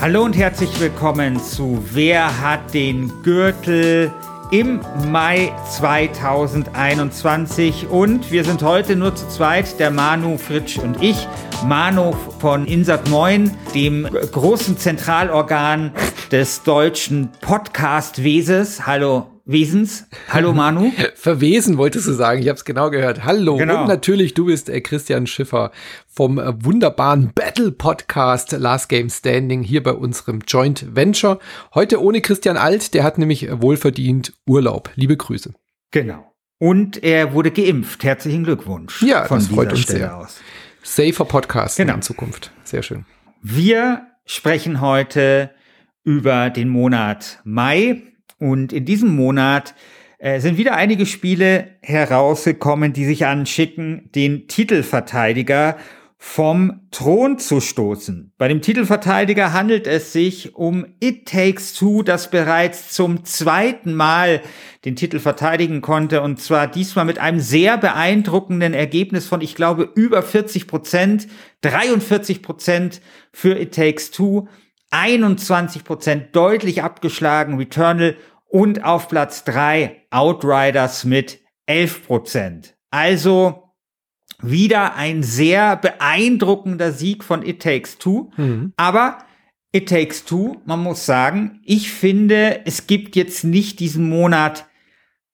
Hallo und herzlich willkommen zu Wer hat den Gürtel im Mai 2021 und wir sind heute nur zu zweit, der Manu, Fritsch und ich. Manu von Insat Moin, dem großen Zentralorgan des deutschen Podcast-Weses. Hallo Wesens. Hallo Manu. Verwesen wolltest du sagen, ich habe es genau gehört. Hallo. Genau. Und natürlich, du bist äh, Christian Schiffer vom äh, wunderbaren Battle Podcast Last Game Standing hier bei unserem Joint Venture. Heute ohne Christian Alt, der hat nämlich wohlverdient Urlaub. Liebe Grüße. Genau. Und er wurde geimpft. Herzlichen Glückwunsch. Ja, von das freut uns Stelle sehr. aus. Safer Podcast genau. in Zukunft. Sehr schön. Wir sprechen heute über den Monat Mai und in diesem Monat äh, sind wieder einige Spiele herausgekommen, die sich anschicken, den Titelverteidiger vom Thron zu stoßen. Bei dem Titelverteidiger handelt es sich um It Takes Two, das bereits zum zweiten Mal den Titel verteidigen konnte und zwar diesmal mit einem sehr beeindruckenden Ergebnis von, ich glaube, über 40 Prozent, 43 Prozent für It Takes Two. 21 Prozent deutlich abgeschlagen, Returnal und auf Platz drei Outriders mit 11 Prozent. Also wieder ein sehr beeindruckender Sieg von It Takes Two. Mhm. Aber It Takes Two, man muss sagen, ich finde, es gibt jetzt nicht diesen Monat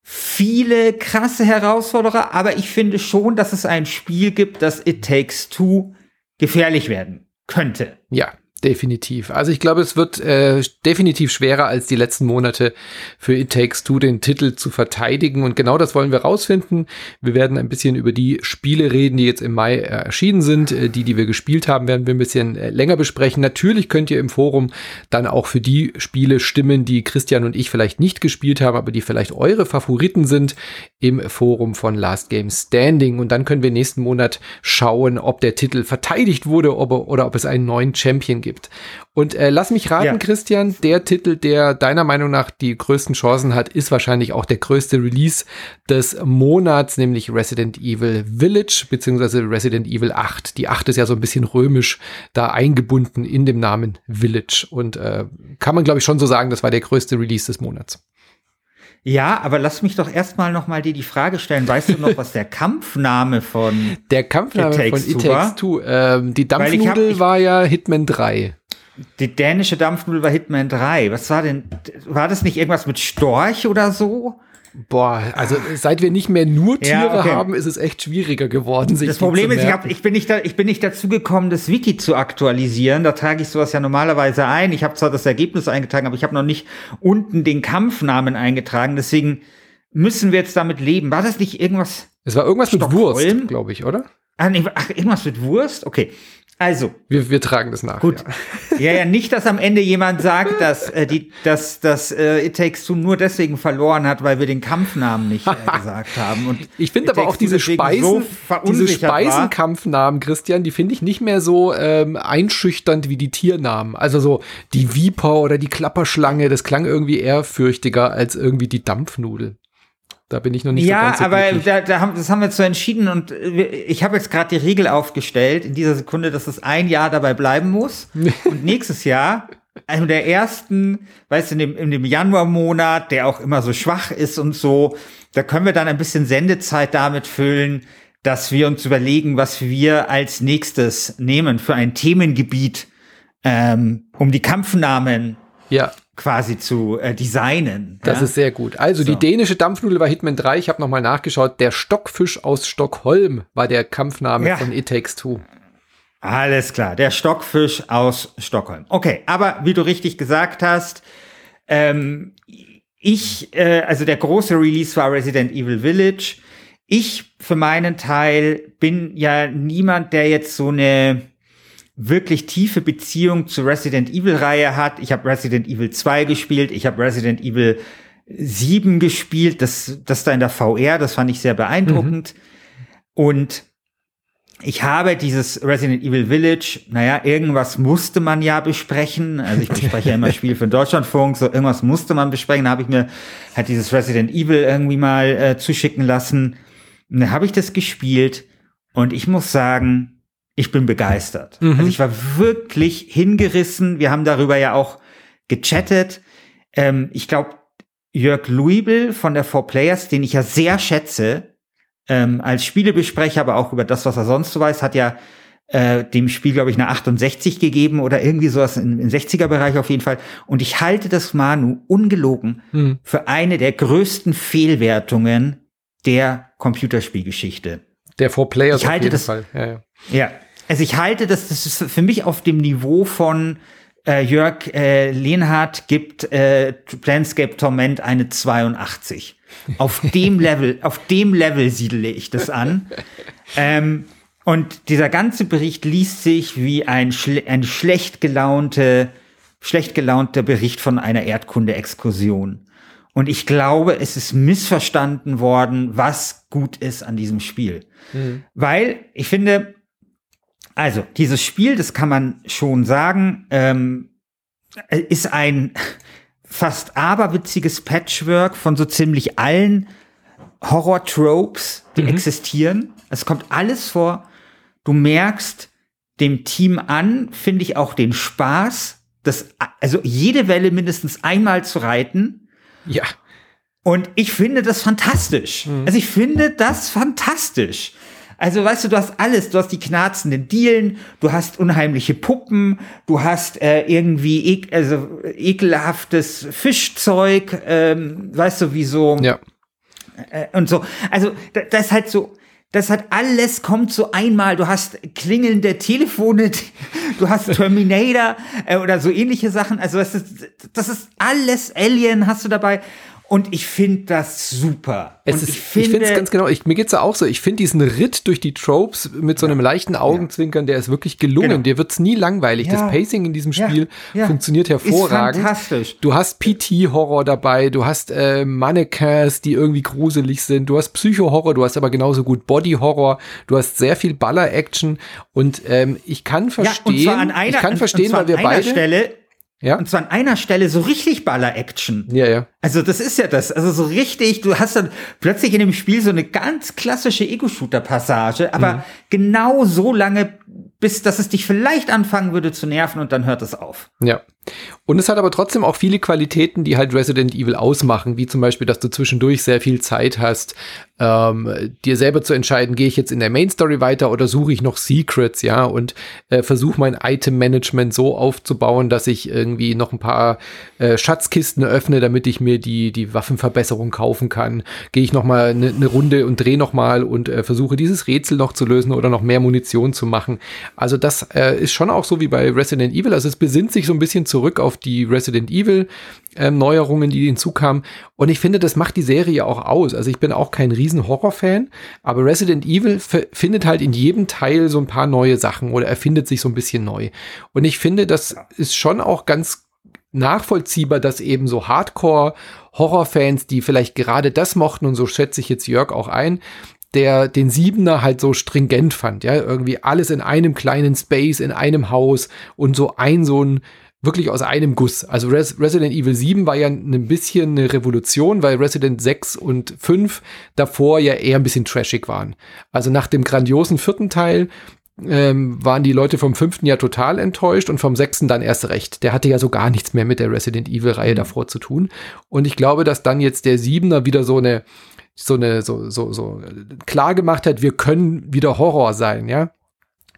viele krasse Herausforderer, aber ich finde schon, dass es ein Spiel gibt, das It Takes Two gefährlich werden könnte. Ja, Definitiv. Also ich glaube, es wird äh, definitiv schwerer als die letzten Monate für It Takes Two den Titel zu verteidigen. Und genau das wollen wir rausfinden. Wir werden ein bisschen über die Spiele reden, die jetzt im Mai äh, erschienen sind. Äh, die, die wir gespielt haben, werden wir ein bisschen äh, länger besprechen. Natürlich könnt ihr im Forum dann auch für die Spiele stimmen, die Christian und ich vielleicht nicht gespielt haben, aber die vielleicht eure Favoriten sind im Forum von Last Game Standing. Und dann können wir nächsten Monat schauen, ob der Titel verteidigt wurde ob, oder ob es einen neuen Champion gibt gibt. Und äh, lass mich raten, ja. Christian, der Titel, der deiner Meinung nach die größten Chancen hat, ist wahrscheinlich auch der größte Release des Monats, nämlich Resident Evil Village beziehungsweise Resident Evil 8. Die 8 ist ja so ein bisschen römisch da eingebunden in dem Namen Village und äh, kann man glaube ich schon so sagen, das war der größte Release des Monats. Ja, aber lass mich doch erstmal noch mal dir die Frage stellen. Weißt du noch, was der Kampfname von Der Kampfname It von It Takes Two, ähm, die Dampfnudel hab, ich, war ja Hitman 3. Die dänische Dampfnudel war Hitman 3. Was war denn, war das nicht irgendwas mit Storch oder so? Boah, also seit wir nicht mehr nur Tiere ja, okay. haben, ist es echt schwieriger geworden. Sich das Problem ist, ich, hab, ich, bin nicht da, ich bin nicht dazu gekommen, das Wiki zu aktualisieren. Da trage ich sowas ja normalerweise ein. Ich habe zwar das Ergebnis eingetragen, aber ich habe noch nicht unten den Kampfnamen eingetragen. Deswegen müssen wir jetzt damit leben. War das nicht irgendwas? Es war irgendwas Stockholm? mit Wurst, glaube ich, oder? Nee, ach, irgendwas mit Wurst? Okay. Also. Wir, wir tragen das nach. Gut. Ja. ja, ja, nicht, dass am Ende jemand sagt, dass, äh, die, dass, dass äh, It Takes Two nur deswegen verloren hat, weil wir den Kampfnamen nicht äh, gesagt haben. Und ich finde aber auch diese Speisen, so diese Speisenkampfnamen, Christian, die finde ich nicht mehr so ähm, einschüchternd wie die Tiernamen. Also so die Viper oder die Klapperschlange, das klang irgendwie ehrfürchtiger als irgendwie die Dampfnudel. Da bin ich noch nicht ja, so ganz so aber da, da haben, das haben wir so entschieden und ich habe jetzt gerade die Regel aufgestellt in dieser Sekunde, dass es ein Jahr dabei bleiben muss und nächstes Jahr einem der ersten, weißt du, in dem, in dem Januarmonat, der auch immer so schwach ist und so, da können wir dann ein bisschen Sendezeit damit füllen, dass wir uns überlegen, was wir als nächstes nehmen für ein Themengebiet, ähm, um die Kampfnamen ja quasi zu äh, designen. Das ja? ist sehr gut. Also so. die dänische Dampfnudel war Hitman 3. Ich habe nochmal nachgeschaut. Der Stockfisch aus Stockholm war der Kampfname ja. von It Takes Two. Alles klar, der Stockfisch aus Stockholm. Okay, aber wie du richtig gesagt hast, ähm, ich, äh, also der große Release war Resident Evil Village. Ich für meinen Teil bin ja niemand, der jetzt so eine wirklich tiefe Beziehung zur Resident Evil-Reihe hat. Ich habe Resident Evil 2 gespielt, ich habe Resident Evil 7 gespielt, das, das da in der VR, das fand ich sehr beeindruckend. Mhm. Und ich habe dieses Resident Evil Village, naja, irgendwas musste man ja besprechen. Also ich bespreche ja immer Spiele für Deutschlandfunk, so irgendwas musste man besprechen. Da habe ich mir halt dieses Resident Evil irgendwie mal äh, zuschicken lassen. Und dann habe ich das gespielt und ich muss sagen, ich bin begeistert. Mhm. Also ich war wirklich hingerissen. Wir haben darüber ja auch gechattet. Ähm, ich glaube, Jörg Luibel von der Four Players, den ich ja sehr schätze, ähm, als Spielebesprecher, aber auch über das, was er sonst so weiß, hat ja äh, dem Spiel, glaube ich, eine 68 gegeben oder irgendwie sowas im, im 60er-Bereich auf jeden Fall. Und ich halte das Manu ungelogen hm. für eine der größten Fehlwertungen der Computerspielgeschichte. Der Four Players ich halte das, Fall. Ja, ja. ja, also ich halte das, das ist für mich auf dem Niveau von äh, Jörg äh, Lehnhardt gibt äh, Planscape Torment eine 82. Auf dem Level, auf dem Level siedle ich das an. Ähm, und dieser ganze Bericht liest sich wie ein, schle ein schlecht gelaunte, schlecht gelaunter Bericht von einer Erdkunde-Exkursion. Und ich glaube, es ist missverstanden worden, was gut ist an diesem Spiel. Mhm. Weil ich finde, also dieses Spiel, das kann man schon sagen, ähm, ist ein fast aberwitziges Patchwork von so ziemlich allen Horror-Tropes, die mhm. existieren. Es kommt alles vor. Du merkst dem Team an, finde ich auch den Spaß, das, also jede Welle mindestens einmal zu reiten. Ja. Und ich finde das fantastisch. Mhm. Also ich finde das fantastisch. Also weißt du, du hast alles. Du hast die knarzenden Dielen, du hast unheimliche Puppen, du hast äh, irgendwie ek also ekelhaftes Fischzeug, ähm, weißt du, wie so. Ja. Äh, und so. Also das ist halt so. Das hat alles kommt so einmal. Du hast klingelnde Telefone, du hast Terminator äh, oder so ähnliche Sachen. Also das ist, das ist alles Alien hast du dabei. Und ich finde das super. Es ist, ich finde es ganz genau. Ich, mir geht's ja auch so. Ich finde diesen Ritt durch die Tropes mit so einem ja, leichten Augenzwinkern, der ist wirklich gelungen. Genau. Der wird's nie langweilig. Ja, das Pacing in diesem Spiel ja, funktioniert hervorragend. Ist fantastisch. Du hast PT-Horror dabei, du hast äh, Mannequins, die irgendwie gruselig sind, du hast Psycho-Horror, du hast aber genauso gut Body-Horror, du hast sehr viel Baller-Action und ähm, ich kann verstehen, ich kann verstehen, weil wir beide Stelle ja. Und zwar an einer Stelle so richtig Baller-Action. Ja, ja. Also das ist ja das. Also so richtig, du hast dann plötzlich in dem Spiel so eine ganz klassische Ego-Shooter-Passage, aber mhm. genau so lange, bis dass es dich vielleicht anfangen würde zu nerven und dann hört es auf. Ja. Und es hat aber trotzdem auch viele Qualitäten, die halt Resident Evil ausmachen, wie zum Beispiel, dass du zwischendurch sehr viel Zeit hast, ähm, dir selber zu entscheiden, gehe ich jetzt in der Main Story weiter oder suche ich noch Secrets, ja, und äh, versuche mein Item-Management so aufzubauen, dass ich irgendwie noch ein paar äh, Schatzkisten öffne, damit ich mir die, die Waffenverbesserung kaufen kann. Gehe ich noch mal eine ne Runde und drehe noch mal und äh, versuche dieses Rätsel noch zu lösen oder noch mehr Munition zu machen. Also das äh, ist schon auch so wie bei Resident Evil, also es besinnt sich so ein bisschen zurück auf die Resident Evil ähm, Neuerungen, die hinzukamen. Und ich finde, das macht die Serie auch aus. Also ich bin auch kein riesen Horror-Fan, aber Resident Evil findet halt in jedem Teil so ein paar neue Sachen oder erfindet sich so ein bisschen neu. Und ich finde, das ist schon auch ganz nachvollziehbar, dass eben so Hardcore-Horror-Fans, die vielleicht gerade das mochten, und so schätze ich jetzt Jörg auch ein, der den Siebener halt so stringent fand, ja, irgendwie alles in einem kleinen Space, in einem Haus und so ein so ein wirklich aus einem Guss. Also Res Resident Evil 7 war ja ein bisschen eine Revolution, weil Resident 6 und 5 davor ja eher ein bisschen trashig waren. Also nach dem grandiosen vierten Teil ähm, waren die Leute vom fünften ja total enttäuscht und vom sechsten dann erst recht. Der hatte ja so gar nichts mehr mit der Resident Evil-Reihe mhm. davor zu tun. Und ich glaube, dass dann jetzt der Siebener wieder so eine so eine so so so klar gemacht hat, wir können wieder Horror sein, ja.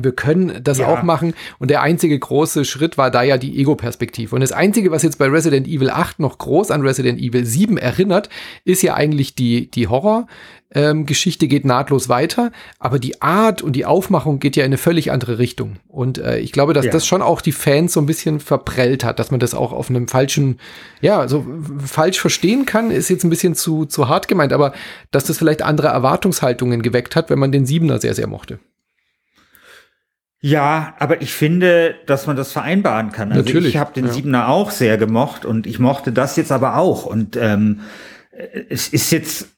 Wir können das ja. auch machen. Und der einzige große Schritt war da ja die Ego-Perspektive. Und das einzige, was jetzt bei Resident Evil 8 noch groß an Resident Evil 7 erinnert, ist ja eigentlich die, die Horror. Ähm, Geschichte geht nahtlos weiter, aber die Art und die Aufmachung geht ja in eine völlig andere Richtung. Und äh, ich glaube, dass ja. das schon auch die Fans so ein bisschen verprellt hat, dass man das auch auf einem falschen, ja, so falsch verstehen kann, ist jetzt ein bisschen zu, zu hart gemeint, aber dass das vielleicht andere Erwartungshaltungen geweckt hat, wenn man den Siebener sehr, sehr mochte. Ja, aber ich finde, dass man das vereinbaren kann. Also Natürlich, ich habe den ja. Siebener auch sehr gemocht und ich mochte das jetzt aber auch. Und ähm, es ist jetzt,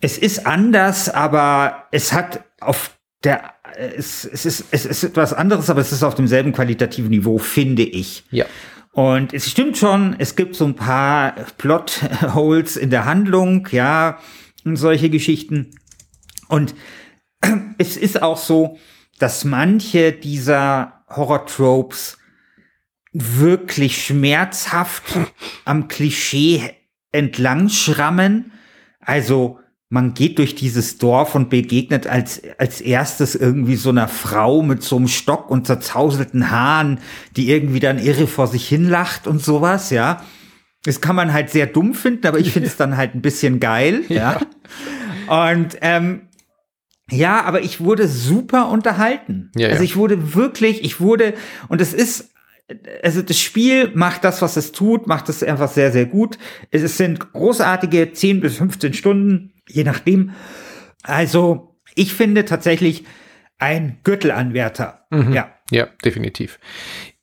es ist anders, aber es hat auf der, es, es, ist, es ist etwas anderes, aber es ist auf demselben qualitativen Niveau, finde ich. Ja. Und es stimmt schon, es gibt so ein paar Plot-Holes in der Handlung, ja, und solche Geschichten. Und es ist auch so, dass manche dieser Horror-Tropes wirklich schmerzhaft am Klischee entlang schrammen. Also man geht durch dieses Dorf und begegnet als, als erstes irgendwie so einer Frau mit so einem Stock und zerzauselten Haaren, die irgendwie dann irre vor sich hin lacht und sowas, ja. Das kann man halt sehr dumm finden, aber ich finde es dann halt ein bisschen geil, ja. ja. Und ähm, ja, aber ich wurde super unterhalten. Ja, also ich wurde wirklich, ich wurde, und es ist also das Spiel macht das, was es tut, macht es einfach sehr, sehr gut. Es sind großartige 10 bis 15 Stunden je nachdem. Also, ich finde tatsächlich ein Gürtelanwärter. Mhm. Ja. Ja, definitiv.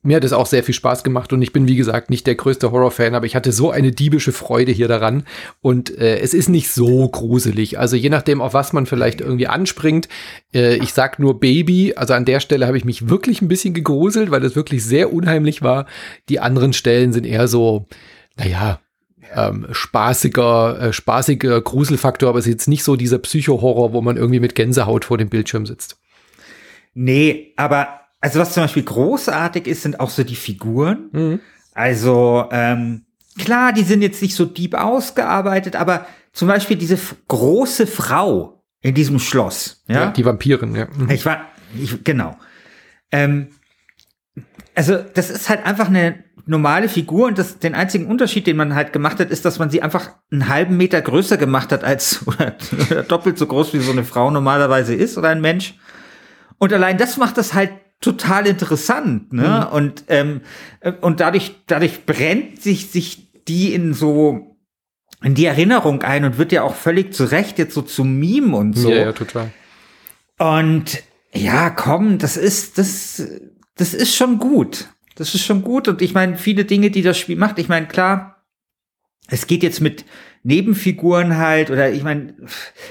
Mir hat es auch sehr viel Spaß gemacht und ich bin, wie gesagt, nicht der größte Horrorfan, aber ich hatte so eine diebische Freude hier daran und äh, es ist nicht so gruselig. Also je nachdem, auf was man vielleicht irgendwie anspringt. Äh, ich sag nur Baby, also an der Stelle habe ich mich wirklich ein bisschen gegruselt, weil das wirklich sehr unheimlich war. Die anderen Stellen sind eher so, naja, ähm, spaßiger, äh, spaßiger Gruselfaktor, aber es ist jetzt nicht so dieser Psycho-Horror, wo man irgendwie mit Gänsehaut vor dem Bildschirm sitzt. Nee, aber also was zum Beispiel großartig ist, sind auch so die Figuren. Mhm. Also ähm, klar, die sind jetzt nicht so deep ausgearbeitet, aber zum Beispiel diese große Frau in diesem Schloss. Ja, ja die Vampirin, ja. Mhm. Ich war, ich, genau. Ähm, also das ist halt einfach eine normale Figur und das, den einzigen Unterschied, den man halt gemacht hat, ist, dass man sie einfach einen halben Meter größer gemacht hat als oder, oder doppelt so groß wie so eine Frau normalerweise ist oder ein Mensch. Und allein das macht das halt total interessant, ne? Mhm. Und ähm, und dadurch dadurch brennt sich sich die in so in die Erinnerung ein und wird ja auch völlig zu Recht jetzt so zum Meme und so. Ja, ja, total. Und ja, komm, das ist das das ist schon gut. Das ist schon gut. Und ich meine, viele Dinge, die das Spiel macht, ich meine, klar, es geht jetzt mit Nebenfiguren halt, oder ich meine,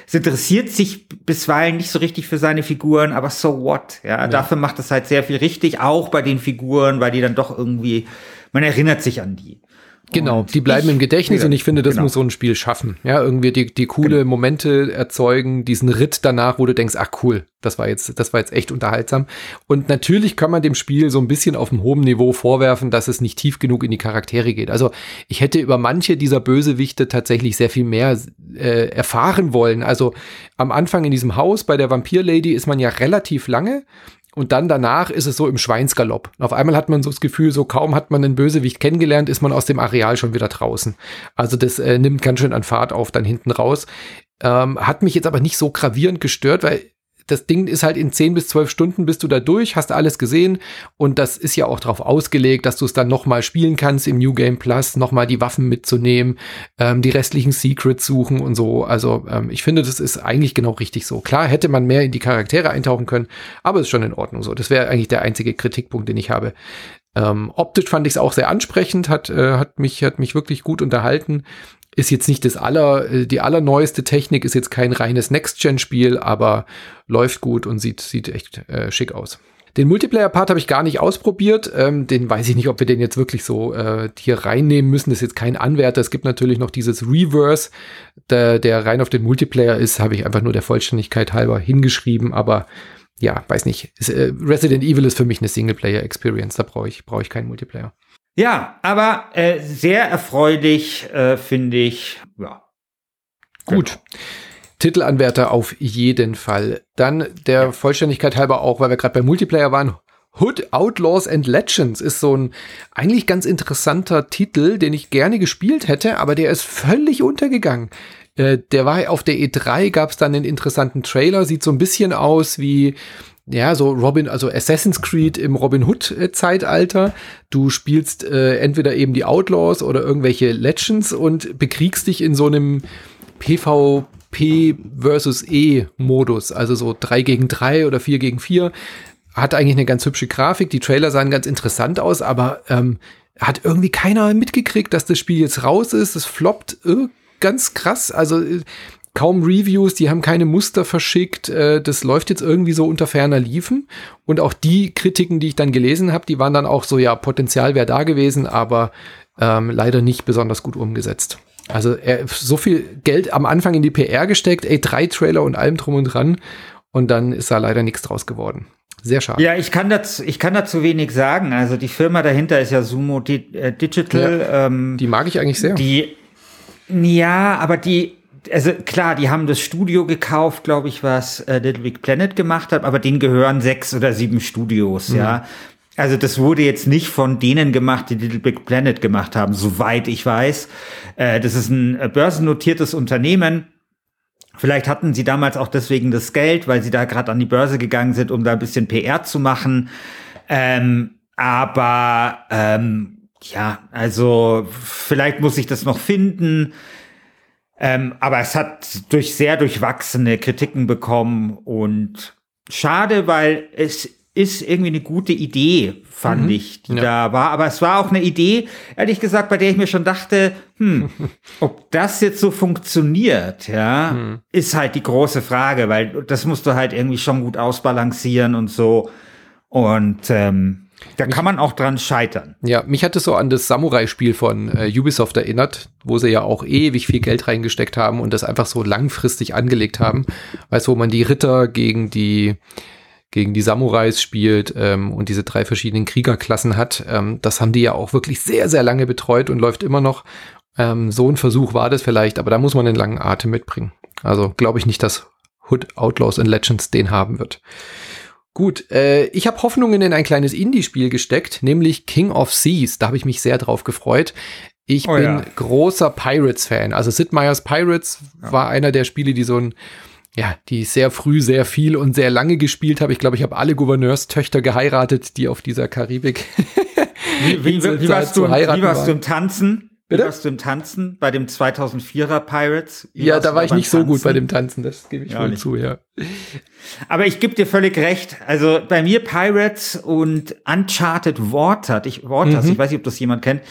es interessiert sich bisweilen nicht so richtig für seine Figuren, aber so what? Ja, ja. dafür macht es halt sehr viel richtig, auch bei den Figuren, weil die dann doch irgendwie, man erinnert sich an die. Genau, und die bleiben im Gedächtnis ja, und ich finde, das genau. muss so ein Spiel schaffen. Ja, irgendwie die, die coole genau. Momente erzeugen, diesen Ritt danach, wo du denkst, ach cool, das war jetzt, das war jetzt echt unterhaltsam. Und natürlich kann man dem Spiel so ein bisschen auf einem hohen Niveau vorwerfen, dass es nicht tief genug in die Charaktere geht. Also ich hätte über manche dieser Bösewichte tatsächlich sehr viel mehr äh, erfahren wollen. Also am Anfang in diesem Haus bei der Vampir-Lady ist man ja relativ lange und dann danach ist es so im Schweinsgalopp. Auf einmal hat man so das Gefühl, so kaum hat man einen Bösewicht kennengelernt, ist man aus dem Areal schon wieder draußen. Also das äh, nimmt ganz schön an Fahrt auf dann hinten raus. Ähm, hat mich jetzt aber nicht so gravierend gestört, weil das Ding ist halt in 10 bis 12 Stunden bist du da durch, hast alles gesehen und das ist ja auch darauf ausgelegt, dass du es dann nochmal spielen kannst im New Game Plus, nochmal die Waffen mitzunehmen, ähm, die restlichen Secrets suchen und so. Also ähm, ich finde, das ist eigentlich genau richtig so. Klar hätte man mehr in die Charaktere eintauchen können, aber ist schon in Ordnung so. Das wäre eigentlich der einzige Kritikpunkt, den ich habe. Ähm, optisch fand ich es auch sehr ansprechend, hat, äh, hat, mich, hat mich wirklich gut unterhalten. Ist jetzt nicht das aller, äh, die allerneueste Technik, ist jetzt kein reines Next-Gen-Spiel, aber läuft gut und sieht, sieht echt äh, schick aus. Den Multiplayer-Part habe ich gar nicht ausprobiert. Ähm, den weiß ich nicht, ob wir den jetzt wirklich so äh, hier reinnehmen müssen. Das ist jetzt kein Anwärter. Es gibt natürlich noch dieses Reverse, der, der rein auf den Multiplayer ist. Habe ich einfach nur der Vollständigkeit halber hingeschrieben. Aber ja, weiß nicht. Äh, Resident Evil ist für mich eine Singleplayer-Experience. Da brauche ich, brauche ich keinen Multiplayer. Ja, aber äh, sehr erfreulich, äh, finde ich. Ja. Gut. Genau. Titelanwärter auf jeden Fall. Dann der. Vollständigkeit halber auch, weil wir gerade bei Multiplayer waren. Hood Outlaws and Legends ist so ein eigentlich ganz interessanter Titel, den ich gerne gespielt hätte, aber der ist völlig untergegangen. Äh, der war auf der E3, gab es dann einen interessanten Trailer, sieht so ein bisschen aus wie ja, so Robin, also Assassin's Creed im Robin Hood-Zeitalter. Du spielst äh, entweder eben die Outlaws oder irgendwelche Legends und bekriegst dich in so einem PvP versus E-Modus, also so drei gegen drei oder vier gegen vier. Hat eigentlich eine ganz hübsche Grafik, die Trailer sahen ganz interessant aus, aber ähm, hat irgendwie keiner mitgekriegt, dass das Spiel jetzt raus ist. Es floppt äh, ganz krass. Also kaum Reviews, die haben keine Muster verschickt. Äh, das läuft jetzt irgendwie so unter ferner Liefen. Und auch die Kritiken, die ich dann gelesen habe, die waren dann auch so, ja, Potenzial wäre da gewesen, aber ähm, leider nicht besonders gut umgesetzt. Also er, so viel Geld am Anfang in die PR gesteckt, ey, drei Trailer und allem drum und dran. Und dann ist da leider nichts draus geworden. Sehr schade. Ja, ich kann dazu, ich kann dazu wenig sagen. Also die Firma dahinter ist ja Sumo äh, Digital. Ja, ähm, die mag ich eigentlich sehr. Die, ja, aber die, also klar, die haben das Studio gekauft, glaube ich, was äh, Little Big Planet gemacht hat, aber denen gehören sechs oder sieben Studios, mhm. ja. Also das wurde jetzt nicht von denen gemacht, die Little Big Planet gemacht haben, soweit ich weiß. Äh, das ist ein äh, börsennotiertes Unternehmen Vielleicht hatten sie damals auch deswegen das Geld, weil sie da gerade an die Börse gegangen sind, um da ein bisschen PR zu machen. Ähm, aber ähm, ja, also vielleicht muss ich das noch finden. Ähm, aber es hat durch sehr durchwachsene Kritiken bekommen und schade, weil es ist irgendwie eine gute Idee, fand mhm. ich, die ja. da war. Aber es war auch eine Idee, ehrlich gesagt, bei der ich mir schon dachte, hm, ob das jetzt so funktioniert, ja, mhm. ist halt die große Frage, weil das musst du halt irgendwie schon gut ausbalancieren und so. Und ähm, da kann man auch dran scheitern. Ja, mich hat es so an das Samurai-Spiel von äh, Ubisoft erinnert, wo sie ja auch ewig viel Geld reingesteckt haben und das einfach so langfristig angelegt haben. Weißt du, wo man die Ritter gegen die gegen die Samurais spielt ähm, und diese drei verschiedenen Kriegerklassen hat. Ähm, das haben die ja auch wirklich sehr, sehr lange betreut und läuft immer noch. Ähm, so ein Versuch war das vielleicht, aber da muss man einen langen Atem mitbringen. Also glaube ich nicht, dass Hood Outlaws and Legends den haben wird. Gut, äh, ich habe Hoffnungen in ein kleines Indie-Spiel gesteckt, nämlich King of Seas. Da habe ich mich sehr drauf gefreut. Ich oh, bin ja. großer Pirates-Fan. Also Sid Meier's Pirates ja. war einer der Spiele, die so ein ja, die sehr früh sehr viel und sehr lange gespielt habe. Ich glaube, ich habe alle Gouverneurstöchter geheiratet, die auf dieser Karibik. wie, wie, wie, warst, du, wie warst du im Tanzen? Bitte? Warst du im Tanzen bei dem 2004er Pirates? Wie ja, da war ich nicht Tanzen? so gut bei dem Tanzen, das gebe ich ja, wohl zu, ja. Aber ich gebe dir völlig recht. Also bei mir Pirates und Uncharted Waters, ich, Waters, mhm. ich weiß nicht, ob das jemand kennt,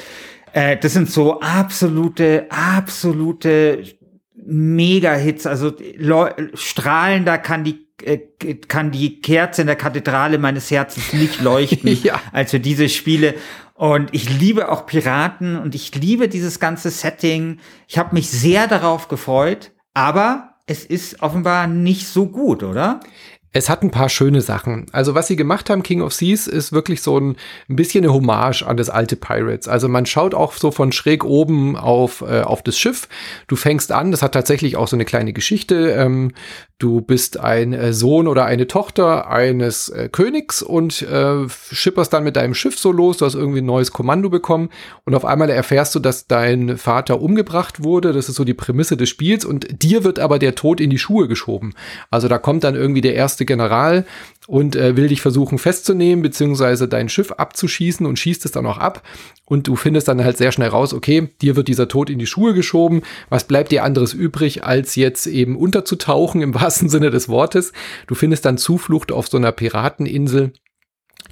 äh, das sind so absolute, absolute Mega-Hits, also strahlender kann die äh, kann die Kerze in der Kathedrale meines Herzens nicht leuchten, ja. als für diese Spiele. Und ich liebe auch Piraten und ich liebe dieses ganze Setting. Ich habe mich sehr darauf gefreut, aber es ist offenbar nicht so gut, oder? Es hat ein paar schöne Sachen. Also was sie gemacht haben, King of Seas, ist wirklich so ein, ein bisschen eine Hommage an das alte Pirates. Also man schaut auch so von schräg oben auf, äh, auf das Schiff. Du fängst an, das hat tatsächlich auch so eine kleine Geschichte. Ähm, du bist ein äh, Sohn oder eine Tochter eines äh, Königs und äh, schipperst dann mit deinem Schiff so los. Du hast irgendwie ein neues Kommando bekommen und auf einmal erfährst du, dass dein Vater umgebracht wurde. Das ist so die Prämisse des Spiels und dir wird aber der Tod in die Schuhe geschoben. Also da kommt dann irgendwie der erste General und äh, will dich versuchen festzunehmen, beziehungsweise dein Schiff abzuschießen und schießt es dann auch ab. Und du findest dann halt sehr schnell raus, okay, dir wird dieser Tod in die Schuhe geschoben. Was bleibt dir anderes übrig, als jetzt eben unterzutauchen im wahrsten Sinne des Wortes? Du findest dann Zuflucht auf so einer Pirateninsel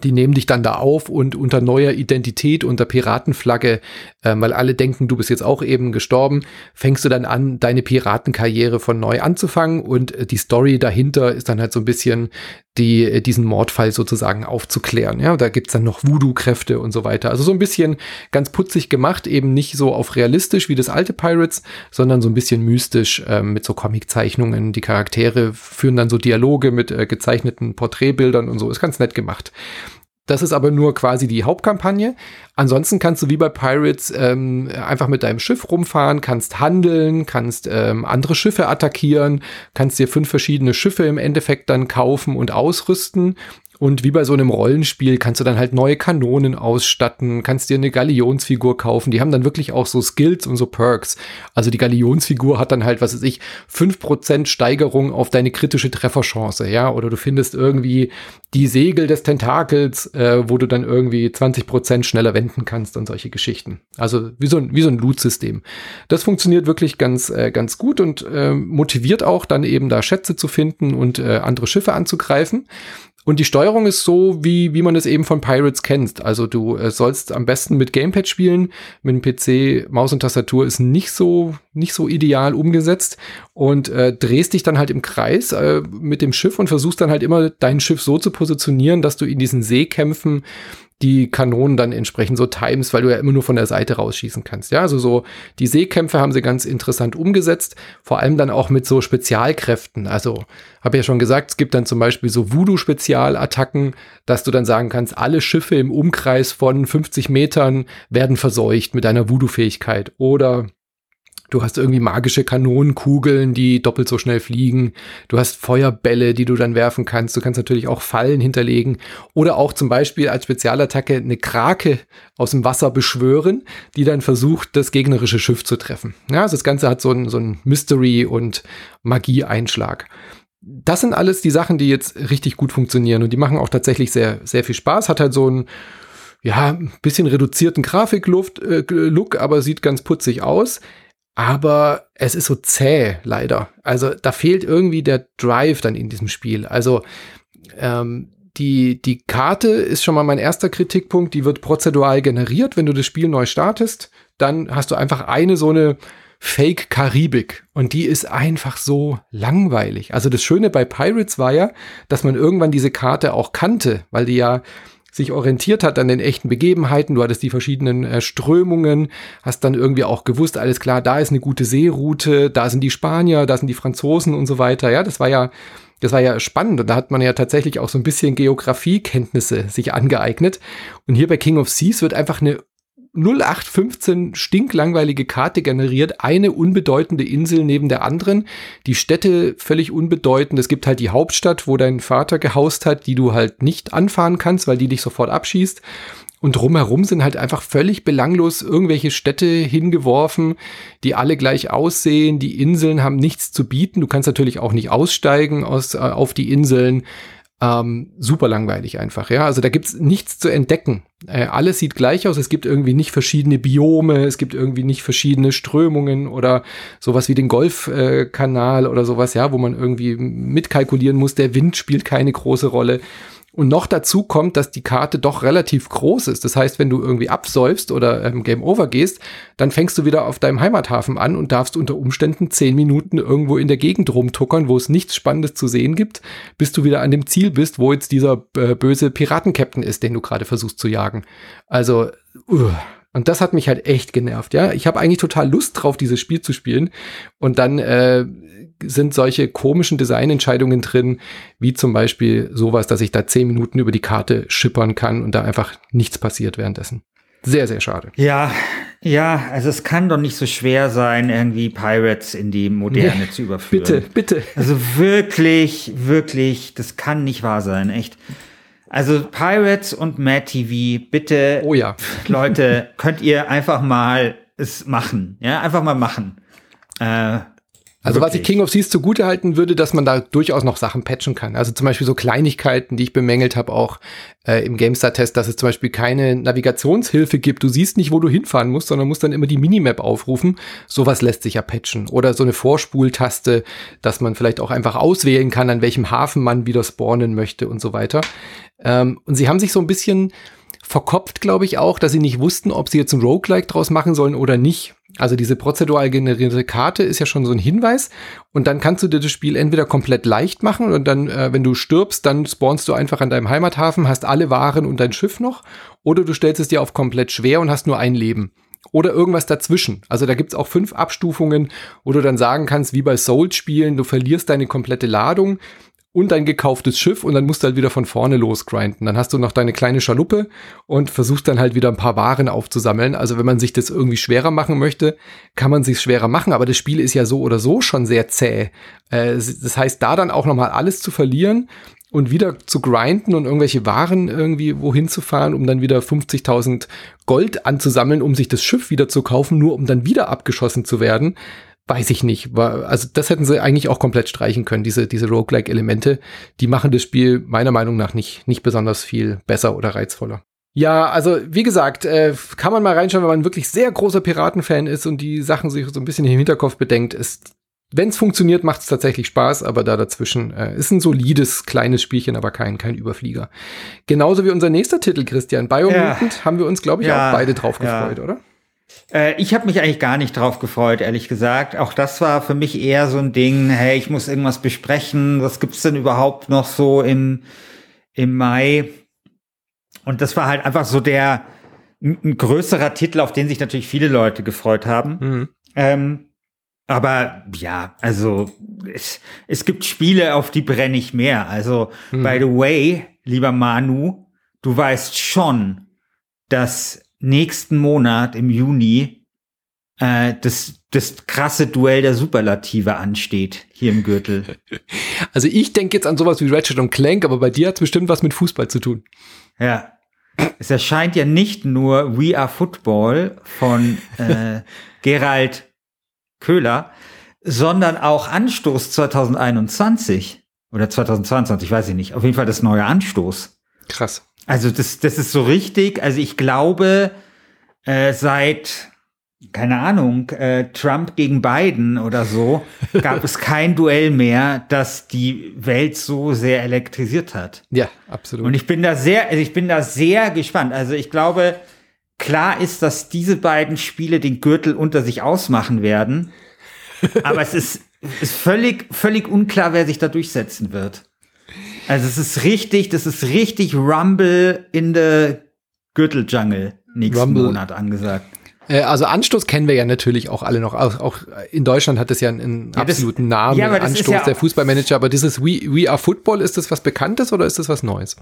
die nehmen dich dann da auf und unter neuer Identität, unter Piratenflagge, äh, weil alle denken, du bist jetzt auch eben gestorben, fängst du dann an, deine Piratenkarriere von neu anzufangen und äh, die Story dahinter ist dann halt so ein bisschen die, äh, diesen Mordfall sozusagen aufzuklären. Ja, da gibt's dann noch Voodoo-Kräfte und so weiter. Also so ein bisschen ganz putzig gemacht, eben nicht so auf realistisch wie das alte Pirates, sondern so ein bisschen mystisch äh, mit so Comic-Zeichnungen. Die Charaktere führen dann so Dialoge mit äh, gezeichneten Porträtbildern und so. Ist ganz nett gemacht. Das ist aber nur quasi die Hauptkampagne. Ansonsten kannst du wie bei Pirates ähm, einfach mit deinem Schiff rumfahren, kannst handeln, kannst ähm, andere Schiffe attackieren, kannst dir fünf verschiedene Schiffe im Endeffekt dann kaufen und ausrüsten und wie bei so einem Rollenspiel kannst du dann halt neue Kanonen ausstatten, kannst dir eine Galionsfigur kaufen. Die haben dann wirklich auch so Skills und so Perks. Also die Galionsfigur hat dann halt, was weiß ich, fünf Prozent Steigerung auf deine kritische Trefferchance, ja. Oder du findest irgendwie die Segel des Tentakels, äh, wo du dann irgendwie 20 Prozent schneller wenden kannst und solche Geschichten. Also wie so ein, wie so ein Loot-System. Das funktioniert wirklich ganz, äh, ganz gut und äh, motiviert auch dann eben da Schätze zu finden und äh, andere Schiffe anzugreifen. Und die Steuerung ist so, wie, wie man es eben von Pirates kennt. Also du äh, sollst am besten mit Gamepad spielen. Mit dem PC, Maus und Tastatur ist nicht so, nicht so ideal umgesetzt. Und äh, drehst dich dann halt im Kreis äh, mit dem Schiff und versuchst dann halt immer dein Schiff so zu positionieren, dass du in diesen Seekämpfen die Kanonen dann entsprechend so times, weil du ja immer nur von der Seite rausschießen kannst. Ja, also so die Seekämpfe haben sie ganz interessant umgesetzt, vor allem dann auch mit so Spezialkräften. Also habe ja schon gesagt, es gibt dann zum Beispiel so Voodoo-Spezialattacken, dass du dann sagen kannst, alle Schiffe im Umkreis von 50 Metern werden verseucht mit einer Voodoo-Fähigkeit oder Du hast irgendwie magische Kanonenkugeln, die doppelt so schnell fliegen. Du hast Feuerbälle, die du dann werfen kannst. Du kannst natürlich auch Fallen hinterlegen oder auch zum Beispiel als Spezialattacke eine Krake aus dem Wasser beschwören, die dann versucht, das gegnerische Schiff zu treffen. Ja, also das Ganze hat so ein, so ein Mystery- und Magie-Einschlag. Das sind alles die Sachen, die jetzt richtig gut funktionieren und die machen auch tatsächlich sehr, sehr viel Spaß. Hat halt so ein, ja, bisschen reduzierten Grafikluft, äh, aber sieht ganz putzig aus aber es ist so zäh, leider. Also da fehlt irgendwie der Drive dann in diesem Spiel. Also ähm, die, die Karte ist schon mal mein erster Kritikpunkt. Die wird prozedural generiert. Wenn du das Spiel neu startest, dann hast du einfach eine so eine Fake Karibik. Und die ist einfach so langweilig. Also das Schöne bei Pirates war ja, dass man irgendwann diese Karte auch kannte, weil die ja sich orientiert hat an den echten Begebenheiten. Du hattest die verschiedenen äh, Strömungen, hast dann irgendwie auch gewusst, alles klar, da ist eine gute Seeroute, da sind die Spanier, da sind die Franzosen und so weiter. Ja, das war ja, das war ja spannend und da hat man ja tatsächlich auch so ein bisschen Geografiekenntnisse sich angeeignet. Und hier bei King of Seas wird einfach eine 0815 stinklangweilige Karte generiert, eine unbedeutende Insel neben der anderen, die Städte völlig unbedeutend. Es gibt halt die Hauptstadt, wo dein Vater gehaust hat, die du halt nicht anfahren kannst, weil die dich sofort abschießt. Und drumherum sind halt einfach völlig belanglos irgendwelche Städte hingeworfen, die alle gleich aussehen. Die Inseln haben nichts zu bieten. Du kannst natürlich auch nicht aussteigen aus, äh, auf die Inseln. Ähm, super langweilig einfach, ja. Also da gibt's nichts zu entdecken. Äh, alles sieht gleich aus. Es gibt irgendwie nicht verschiedene Biome, es gibt irgendwie nicht verschiedene Strömungen oder sowas wie den Golfkanal äh, oder sowas, ja, wo man irgendwie mitkalkulieren muss. Der Wind spielt keine große Rolle. Und noch dazu kommt, dass die Karte doch relativ groß ist. Das heißt, wenn du irgendwie absäufst oder ähm, Game Over gehst, dann fängst du wieder auf deinem Heimathafen an und darfst unter Umständen zehn Minuten irgendwo in der Gegend rumtuckern, wo es nichts Spannendes zu sehen gibt, bis du wieder an dem Ziel bist, wo jetzt dieser äh, böse Piratenkapitän ist, den du gerade versuchst zu jagen. Also, uh. Und das hat mich halt echt genervt, ja. Ich habe eigentlich total Lust drauf, dieses Spiel zu spielen. Und dann äh, sind solche komischen Designentscheidungen drin, wie zum Beispiel sowas, dass ich da zehn Minuten über die Karte schippern kann und da einfach nichts passiert währenddessen. Sehr, sehr schade. Ja, ja, also es kann doch nicht so schwer sein, irgendwie Pirates in die Moderne nee, zu überführen. Bitte, bitte. Also wirklich, wirklich, das kann nicht wahr sein, echt. Also Pirates und Mad TV, bitte, oh ja. Leute, könnt ihr einfach mal es machen, ja, einfach mal machen. Äh, also Wirklich? was ich King of Seas zugute halten würde, dass man da durchaus noch Sachen patchen kann. Also zum Beispiel so Kleinigkeiten, die ich bemängelt habe, auch äh, im GameStar-Test, dass es zum Beispiel keine Navigationshilfe gibt. Du siehst nicht, wo du hinfahren musst, sondern musst dann immer die Minimap aufrufen. Sowas lässt sich ja patchen. Oder so eine Vorspultaste, dass man vielleicht auch einfach auswählen kann, an welchem Hafen man wieder spawnen möchte und so weiter. Ähm, und sie haben sich so ein bisschen verkopft, glaube ich, auch, dass sie nicht wussten, ob sie jetzt ein Roguelike draus machen sollen oder nicht. Also diese prozedural generierte Karte ist ja schon so ein Hinweis und dann kannst du dir das Spiel entweder komplett leicht machen und dann, äh, wenn du stirbst, dann spawnst du einfach an deinem Heimathafen, hast alle Waren und dein Schiff noch oder du stellst es dir auf komplett schwer und hast nur ein Leben. Oder irgendwas dazwischen. Also da gibt's auch fünf Abstufungen, wo du dann sagen kannst, wie bei Souls-Spielen, du verlierst deine komplette Ladung, und dein gekauftes Schiff und dann musst du halt wieder von vorne losgrinden. Dann hast du noch deine kleine Schaluppe und versuchst dann halt wieder ein paar Waren aufzusammeln. Also wenn man sich das irgendwie schwerer machen möchte, kann man sich schwerer machen, aber das Spiel ist ja so oder so schon sehr zäh. Äh, das heißt, da dann auch nochmal alles zu verlieren und wieder zu grinden und irgendwelche Waren irgendwie wohin zu fahren, um dann wieder 50.000 Gold anzusammeln, um sich das Schiff wieder zu kaufen, nur um dann wieder abgeschossen zu werden weiß ich nicht. War, also das hätten sie eigentlich auch komplett streichen können, diese, diese Roguelike-Elemente. Die machen das Spiel meiner Meinung nach nicht, nicht besonders viel besser oder reizvoller. Ja, also wie gesagt, äh, kann man mal reinschauen, wenn man wirklich sehr großer Piratenfan ist und die Sachen sich so ein bisschen im Hinterkopf bedenkt. Es wenn es funktioniert, macht es tatsächlich Spaß, aber da dazwischen äh, ist ein solides kleines Spielchen, aber kein, kein Überflieger. Genauso wie unser nächster Titel, Christian, Biomutant, ja. haben wir uns, glaube ich, ja, auch beide drauf ja. gefreut, oder? Äh, ich habe mich eigentlich gar nicht drauf gefreut, ehrlich gesagt. Auch das war für mich eher so ein Ding, hey, ich muss irgendwas besprechen. Was gibt's denn überhaupt noch so im, im Mai? Und das war halt einfach so der ein größerer Titel, auf den sich natürlich viele Leute gefreut haben. Mhm. Ähm, aber ja, also es, es gibt Spiele, auf die brenne ich mehr. Also, mhm. by the way, lieber Manu, du weißt schon, dass nächsten Monat im Juni äh, das, das krasse Duell der Superlative ansteht hier im Gürtel. Also ich denke jetzt an sowas wie Ratchet und Clank, aber bei dir hat es bestimmt was mit Fußball zu tun. Ja. Es erscheint ja nicht nur We Are Football von äh, Gerald Köhler, sondern auch Anstoß 2021 oder 2022, weiß ich nicht. Auf jeden Fall das neue Anstoß. Krass. Also das, das ist so richtig. Also ich glaube, äh, seit keine Ahnung, äh, Trump gegen Biden oder so, gab es kein Duell mehr, das die Welt so sehr elektrisiert hat. Ja, absolut. Und ich bin da sehr, also ich bin da sehr gespannt. Also ich glaube, klar ist, dass diese beiden Spiele den Gürtel unter sich ausmachen werden. aber es ist, ist völlig, völlig unklar, wer sich da durchsetzen wird. Also es ist richtig, das ist richtig Rumble in the Gürteljungle nächsten Rumble. Monat angesagt. Äh, also Anstoß kennen wir ja natürlich auch alle noch. Auch, auch in Deutschland hat es ja einen, ja, absoluten Namen, ja, Anstoß, ja der Fußballmanager. Aber dieses We, We Are Football, ist das was Bekanntes oder ist das was Neues?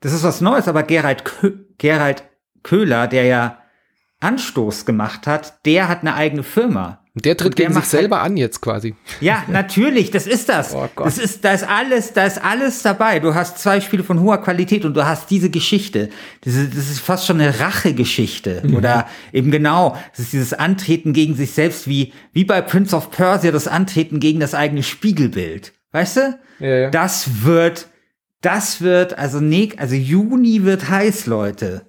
Das ist was Neues, aber Gerald, Kö Gerald Köhler, der ja Anstoß gemacht hat, der hat eine eigene Firma. Der tritt der gegen sich selber halt, an jetzt quasi. Ja, natürlich, das ist das. Oh. Das ist, da ist alles, da ist alles dabei. Du hast zwei Spiele von hoher Qualität und du hast diese Geschichte. Das ist, das ist fast schon eine Rachegeschichte. Mhm. Oder eben genau, das ist dieses Antreten gegen sich selbst, wie, wie bei Prince of Persia, das Antreten gegen das eigene Spiegelbild. Weißt du? Ja, ja. Das wird, das wird, also, nee, also Juni wird heiß, Leute.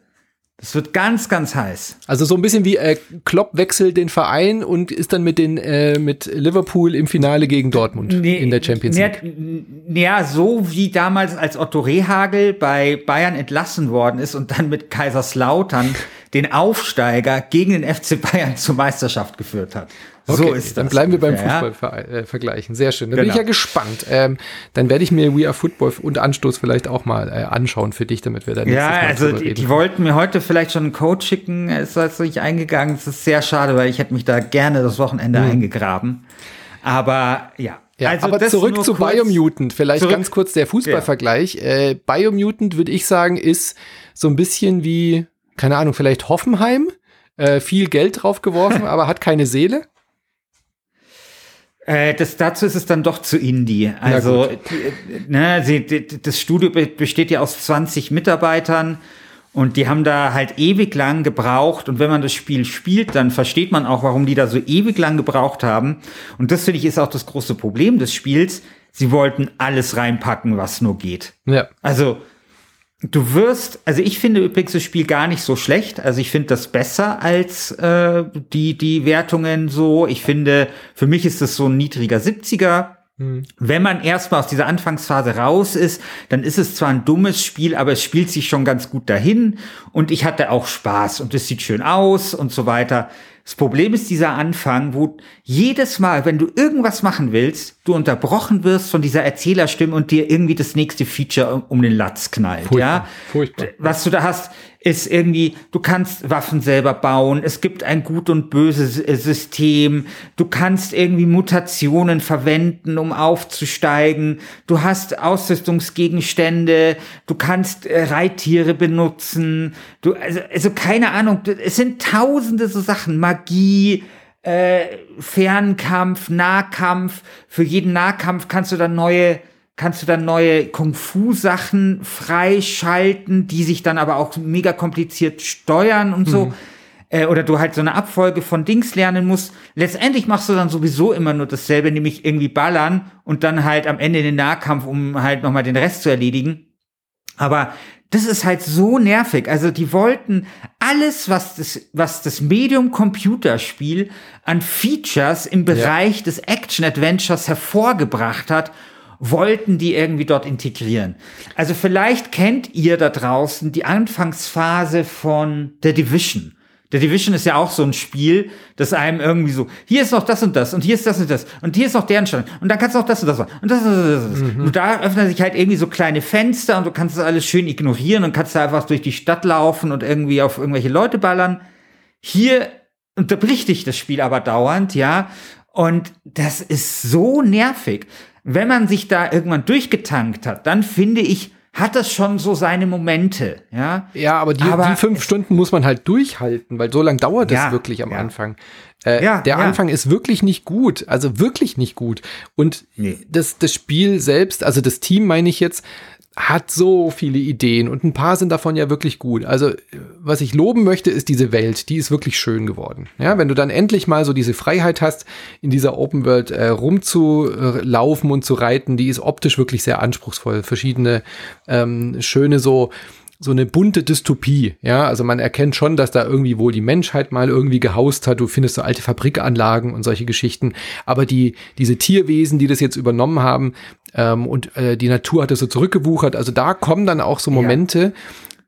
Es wird ganz, ganz heiß. Also so ein bisschen wie äh, Klopp wechselt den Verein und ist dann mit den äh, mit Liverpool im Finale gegen Dortmund nee, in der Champions League. Ja, so wie damals als Otto Rehagel bei Bayern entlassen worden ist und dann mit Kaiserslautern den Aufsteiger gegen den FC Bayern zur Meisterschaft geführt hat. Okay, so ist dann das bleiben wir beim Fußball äh, Sehr schön. Dann genau. bin ich ja genau. gespannt. Ähm, dann werde ich mir We Are Football und Anstoß vielleicht auch mal äh, anschauen für dich, damit wir dann Ja, also die, die wollten mir heute vielleicht schon einen Code schicken, ist jetzt nicht eingegangen. Das ist sehr schade, weil ich hätte mich da gerne das Wochenende mhm. eingegraben. Aber ja, ja, also aber zurück zu Biomutant. Vielleicht zurück. ganz kurz der Fußballvergleich. Ja. Äh, Biomutant, würde ich sagen, ist so ein bisschen wie, keine Ahnung, vielleicht Hoffenheim. Äh, viel Geld drauf geworfen, aber hat keine Seele. Äh, das, dazu ist es dann doch zu Indie. Also, ne, sie, das Studio besteht ja aus 20 Mitarbeitern und die haben da halt ewig lang gebraucht. Und wenn man das Spiel spielt, dann versteht man auch, warum die da so ewig lang gebraucht haben. Und das finde ich ist auch das große Problem des Spiels. Sie wollten alles reinpacken, was nur geht. Ja. Also, Du wirst, also ich finde übrigens das Spiel gar nicht so schlecht. Also ich finde das besser als äh, die, die Wertungen so. Ich finde, für mich ist das so ein niedriger 70er. Mhm. Wenn man erstmal aus dieser Anfangsphase raus ist, dann ist es zwar ein dummes Spiel, aber es spielt sich schon ganz gut dahin. Und ich hatte auch Spaß und es sieht schön aus und so weiter. Das Problem ist dieser Anfang, wo jedes Mal, wenn du irgendwas machen willst, du unterbrochen wirst von dieser Erzählerstimme und dir irgendwie das nächste Feature um, den Latz knallt, Furchtbar. ja? Furchtbar. Was du da hast, ist irgendwie, du kannst Waffen selber bauen, es gibt ein gut und böse System, du kannst irgendwie Mutationen verwenden, um aufzusteigen, du hast Ausrüstungsgegenstände, du kannst äh, Reittiere benutzen, du, also, also keine Ahnung, es sind tausende so Sachen, Magie, äh, Fernkampf, Nahkampf, für jeden Nahkampf kannst du dann neue kannst du dann neue Kung-Fu-Sachen freischalten, die sich dann aber auch mega kompliziert steuern und so. Mhm. Äh, oder du halt so eine Abfolge von Dings lernen musst. Letztendlich machst du dann sowieso immer nur dasselbe, nämlich irgendwie ballern und dann halt am Ende den Nahkampf, um halt nochmal den Rest zu erledigen. Aber das ist halt so nervig. Also die wollten alles, was das, was das Medium Computerspiel an Features im Bereich ja. des Action Adventures hervorgebracht hat, wollten die irgendwie dort integrieren. Also vielleicht kennt ihr da draußen die Anfangsphase von The Division. The Division ist ja auch so ein Spiel, das einem irgendwie so, hier ist noch das und das und hier ist das und das und hier ist noch deren Stand und dann kannst du auch das und das machen und das und das. Und, das. Mhm. und da öffnen sich halt irgendwie so kleine Fenster und du kannst das alles schön ignorieren und kannst da einfach durch die Stadt laufen und irgendwie auf irgendwelche Leute ballern. Hier unterbricht dich das Spiel aber dauernd, ja. Und das ist so nervig. Wenn man sich da irgendwann durchgetankt hat, dann finde ich, hat das schon so seine Momente, ja. Ja, aber die, aber die fünf Stunden muss man halt durchhalten, weil so lange dauert es ja, wirklich am ja. Anfang. Äh, ja, der Anfang ist wirklich nicht gut, also wirklich nicht gut. Und nee. das, das Spiel selbst, also das Team meine ich jetzt, hat so viele Ideen und ein paar sind davon ja wirklich gut. Also, was ich loben möchte, ist diese Welt, die ist wirklich schön geworden. Ja, wenn du dann endlich mal so diese Freiheit hast, in dieser Open World äh, rumzulaufen und zu reiten, die ist optisch wirklich sehr anspruchsvoll. Verschiedene ähm, schöne so so eine bunte Dystopie. Ja, also man erkennt schon, dass da irgendwie wohl die Menschheit mal irgendwie gehaust hat. Du findest so alte Fabrikanlagen und solche Geschichten. Aber die, diese Tierwesen, die das jetzt übernommen haben, ähm, und äh, die Natur hat das so zurückgewuchert. Also da kommen dann auch so Momente, ja